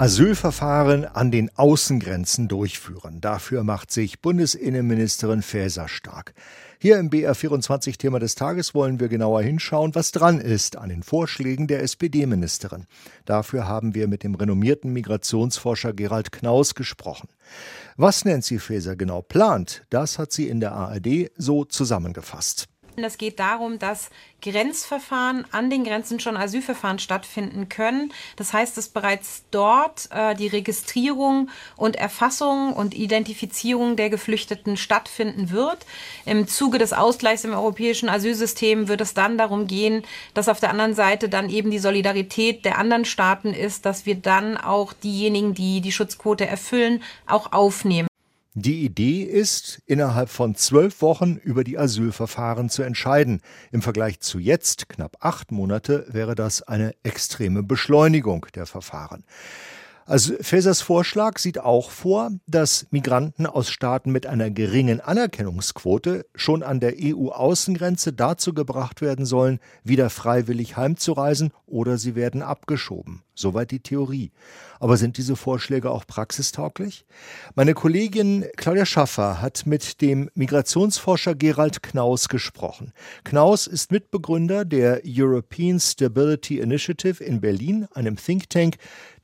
Asylverfahren an den Außengrenzen durchführen. Dafür macht sich Bundesinnenministerin Faeser stark. Hier im BR24 Thema des Tages wollen wir genauer hinschauen, was dran ist an den Vorschlägen der SPD-Ministerin. Dafür haben wir mit dem renommierten Migrationsforscher Gerald Knaus gesprochen. Was Nancy Faeser genau plant, das hat sie in der ARD so zusammengefasst. Es geht darum, dass Grenzverfahren an den Grenzen schon Asylverfahren stattfinden können. Das heißt, dass bereits dort äh, die Registrierung und Erfassung und Identifizierung der Geflüchteten stattfinden wird. Im Zuge des Ausgleichs im europäischen Asylsystem wird es dann darum gehen, dass auf der anderen Seite dann eben die Solidarität der anderen Staaten ist, dass wir dann auch diejenigen, die die Schutzquote erfüllen, auch aufnehmen. Die Idee ist, innerhalb von zwölf Wochen über die Asylverfahren zu entscheiden. Im Vergleich zu jetzt, knapp acht Monate, wäre das eine extreme Beschleunigung der Verfahren. Also Fesers Vorschlag sieht auch vor, dass Migranten aus Staaten mit einer geringen Anerkennungsquote schon an der EU-Außengrenze dazu gebracht werden sollen, wieder freiwillig heimzureisen oder sie werden abgeschoben. Soweit die Theorie. Aber sind diese Vorschläge auch praxistauglich? Meine Kollegin Claudia Schaffer hat mit dem Migrationsforscher Gerald Knaus gesprochen. Knaus ist Mitbegründer der European Stability Initiative in Berlin, einem Think Tank,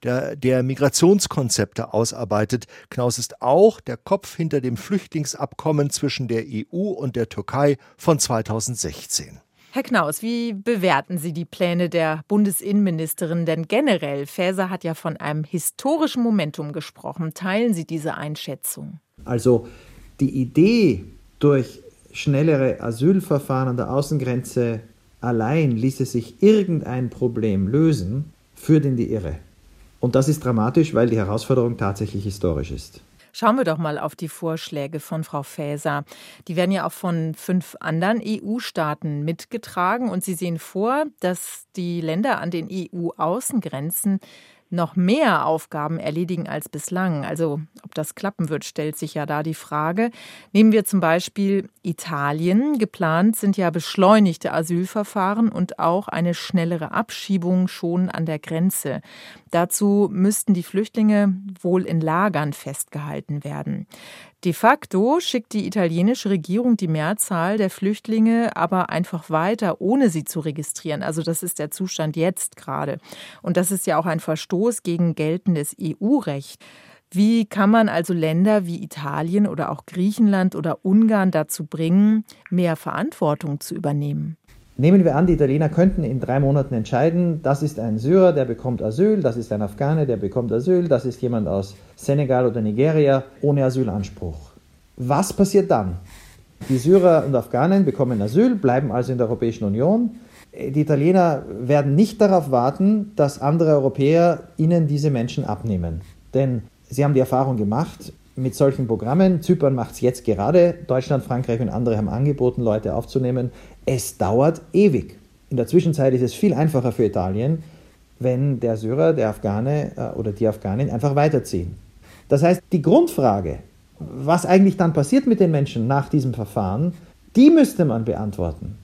der, der Migrationskonzepte ausarbeitet. Knaus ist auch der Kopf hinter dem Flüchtlingsabkommen zwischen der EU und der Türkei von 2016. Herr Knaus, wie bewerten Sie die Pläne der Bundesinnenministerin denn generell? Faeser hat ja von einem historischen Momentum gesprochen. Teilen Sie diese Einschätzung? Also die Idee, durch schnellere Asylverfahren an der Außengrenze allein ließe sich irgendein Problem lösen, führt in die Irre. Und das ist dramatisch, weil die Herausforderung tatsächlich historisch ist. Schauen wir doch mal auf die Vorschläge von Frau Faeser. Die werden ja auch von fünf anderen EU-Staaten mitgetragen und Sie sehen vor, dass die Länder an den EU-Außengrenzen noch mehr Aufgaben erledigen als bislang. Also ob das klappen wird, stellt sich ja da die Frage. Nehmen wir zum Beispiel Italien. Geplant sind ja beschleunigte Asylverfahren und auch eine schnellere Abschiebung schon an der Grenze. Dazu müssten die Flüchtlinge wohl in Lagern festgehalten werden. De facto schickt die italienische Regierung die Mehrzahl der Flüchtlinge aber einfach weiter, ohne sie zu registrieren. Also das ist der Zustand jetzt gerade. Und das ist ja auch ein Verstoß gegen geltendes EU-Recht. Wie kann man also Länder wie Italien oder auch Griechenland oder Ungarn dazu bringen, mehr Verantwortung zu übernehmen? Nehmen wir an, die Italiener könnten in drei Monaten entscheiden, das ist ein Syrer, der bekommt Asyl, das ist ein Afghane, der bekommt Asyl, das ist jemand aus Senegal oder Nigeria ohne Asylanspruch. Was passiert dann? Die Syrer und Afghanen bekommen Asyl, bleiben also in der Europäischen Union. Die Italiener werden nicht darauf warten, dass andere Europäer ihnen diese Menschen abnehmen. Denn sie haben die Erfahrung gemacht, mit solchen Programmen. Zypern macht es jetzt gerade. Deutschland, Frankreich und andere haben angeboten, Leute aufzunehmen. Es dauert ewig. In der Zwischenzeit ist es viel einfacher für Italien, wenn der Syrer, der Afghane äh, oder die Afghanin einfach weiterziehen. Das heißt, die Grundfrage, was eigentlich dann passiert mit den Menschen nach diesem Verfahren, die müsste man beantworten.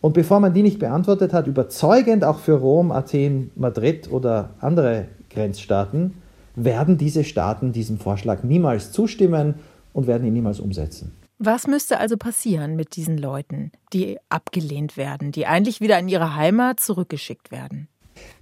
Und bevor man die nicht beantwortet hat, überzeugend auch für Rom, Athen, Madrid oder andere Grenzstaaten, werden diese Staaten diesem Vorschlag niemals zustimmen und werden ihn niemals umsetzen. Was müsste also passieren mit diesen Leuten, die abgelehnt werden, die eigentlich wieder in ihre Heimat zurückgeschickt werden?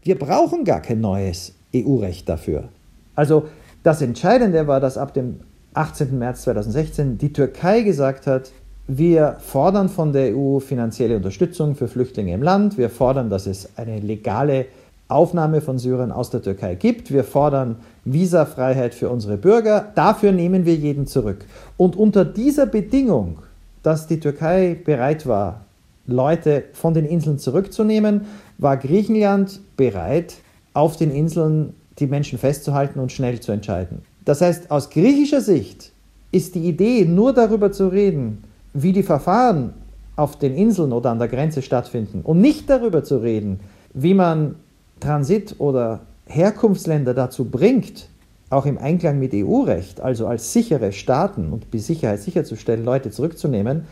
Wir brauchen gar kein neues EU-Recht dafür. Also das Entscheidende war, dass ab dem 18. März 2016 die Türkei gesagt hat, wir fordern von der EU finanzielle Unterstützung für Flüchtlinge im Land. Wir fordern, dass es eine legale Aufnahme von Syrern aus der Türkei gibt. Wir fordern Visafreiheit für unsere Bürger. Dafür nehmen wir jeden zurück. Und unter dieser Bedingung, dass die Türkei bereit war, Leute von den Inseln zurückzunehmen, war Griechenland bereit, auf den Inseln die Menschen festzuhalten und schnell zu entscheiden. Das heißt, aus griechischer Sicht ist die Idee, nur darüber zu reden, wie die Verfahren auf den Inseln oder an der Grenze stattfinden und nicht darüber zu reden, wie man Transit- oder Herkunftsländer dazu bringt, auch im Einklang mit EU-Recht, also als sichere Staaten und die Sicherheit sicherzustellen, Leute zurückzunehmen,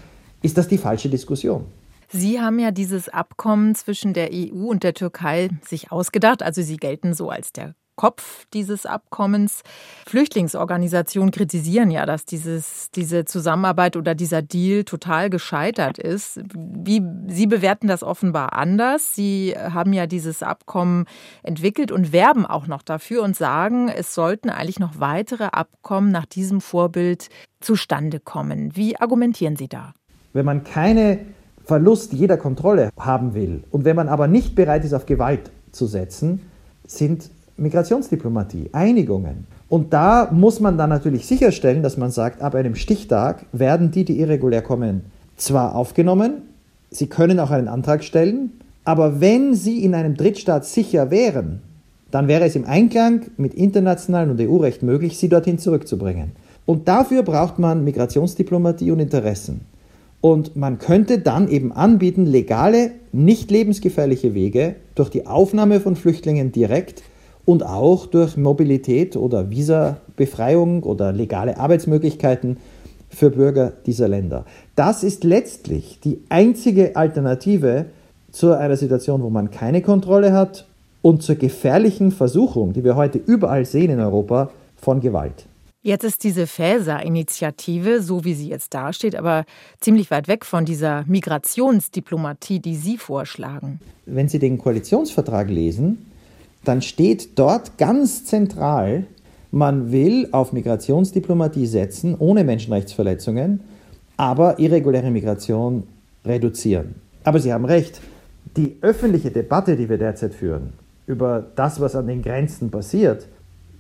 ist das die falsche Diskussion. Sie haben ja dieses Abkommen zwischen der EU und der Türkei sich ausgedacht. Also Sie gelten so als der Kopf dieses Abkommens. Flüchtlingsorganisationen kritisieren ja, dass dieses, diese Zusammenarbeit oder dieser Deal total gescheitert ist. Wie, Sie bewerten das offenbar anders. Sie haben ja dieses Abkommen entwickelt und werben auch noch dafür und sagen, es sollten eigentlich noch weitere Abkommen nach diesem Vorbild zustande kommen. Wie argumentieren Sie da? Wenn man keine Verlust jeder Kontrolle haben will und wenn man aber nicht bereit ist, auf Gewalt zu setzen, sind Migrationsdiplomatie, Einigungen. Und da muss man dann natürlich sicherstellen, dass man sagt, ab einem Stichtag werden die, die irregulär kommen, zwar aufgenommen, sie können auch einen Antrag stellen, aber wenn sie in einem Drittstaat sicher wären, dann wäre es im Einklang mit internationalem und EU-Recht möglich, sie dorthin zurückzubringen. Und dafür braucht man Migrationsdiplomatie und Interessen. Und man könnte dann eben anbieten, legale, nicht lebensgefährliche Wege durch die Aufnahme von Flüchtlingen direkt und auch durch Mobilität oder Visabefreiung oder legale Arbeitsmöglichkeiten für Bürger dieser Länder. Das ist letztlich die einzige Alternative zu einer Situation, wo man keine Kontrolle hat und zur gefährlichen Versuchung, die wir heute überall sehen in Europa, von Gewalt. Jetzt ist diese Faeser-Initiative, so wie sie jetzt dasteht, aber ziemlich weit weg von dieser Migrationsdiplomatie, die Sie vorschlagen. Wenn Sie den Koalitionsvertrag lesen, dann steht dort ganz zentral, man will auf Migrationsdiplomatie setzen, ohne Menschenrechtsverletzungen, aber irreguläre Migration reduzieren. Aber Sie haben recht, die öffentliche Debatte, die wir derzeit führen, über das, was an den Grenzen passiert,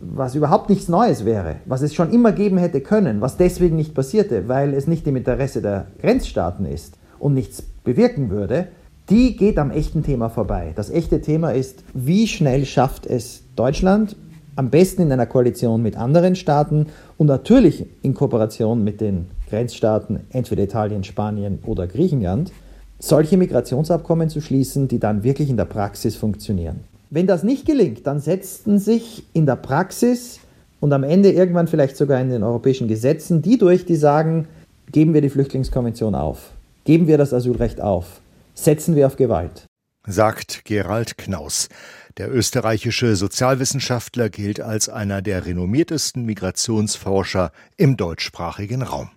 was überhaupt nichts Neues wäre, was es schon immer geben hätte können, was deswegen nicht passierte, weil es nicht im Interesse der Grenzstaaten ist und nichts bewirken würde, die geht am echten Thema vorbei. Das echte Thema ist, wie schnell schafft es Deutschland, am besten in einer Koalition mit anderen Staaten und natürlich in Kooperation mit den Grenzstaaten, entweder Italien, Spanien oder Griechenland, solche Migrationsabkommen zu schließen, die dann wirklich in der Praxis funktionieren. Wenn das nicht gelingt, dann setzen sich in der Praxis und am Ende irgendwann vielleicht sogar in den europäischen Gesetzen die durch, die sagen, geben wir die Flüchtlingskonvention auf, geben wir das Asylrecht auf setzen wir auf Gewalt. Sagt Gerald Knaus. Der österreichische Sozialwissenschaftler gilt als einer der renommiertesten Migrationsforscher im deutschsprachigen Raum.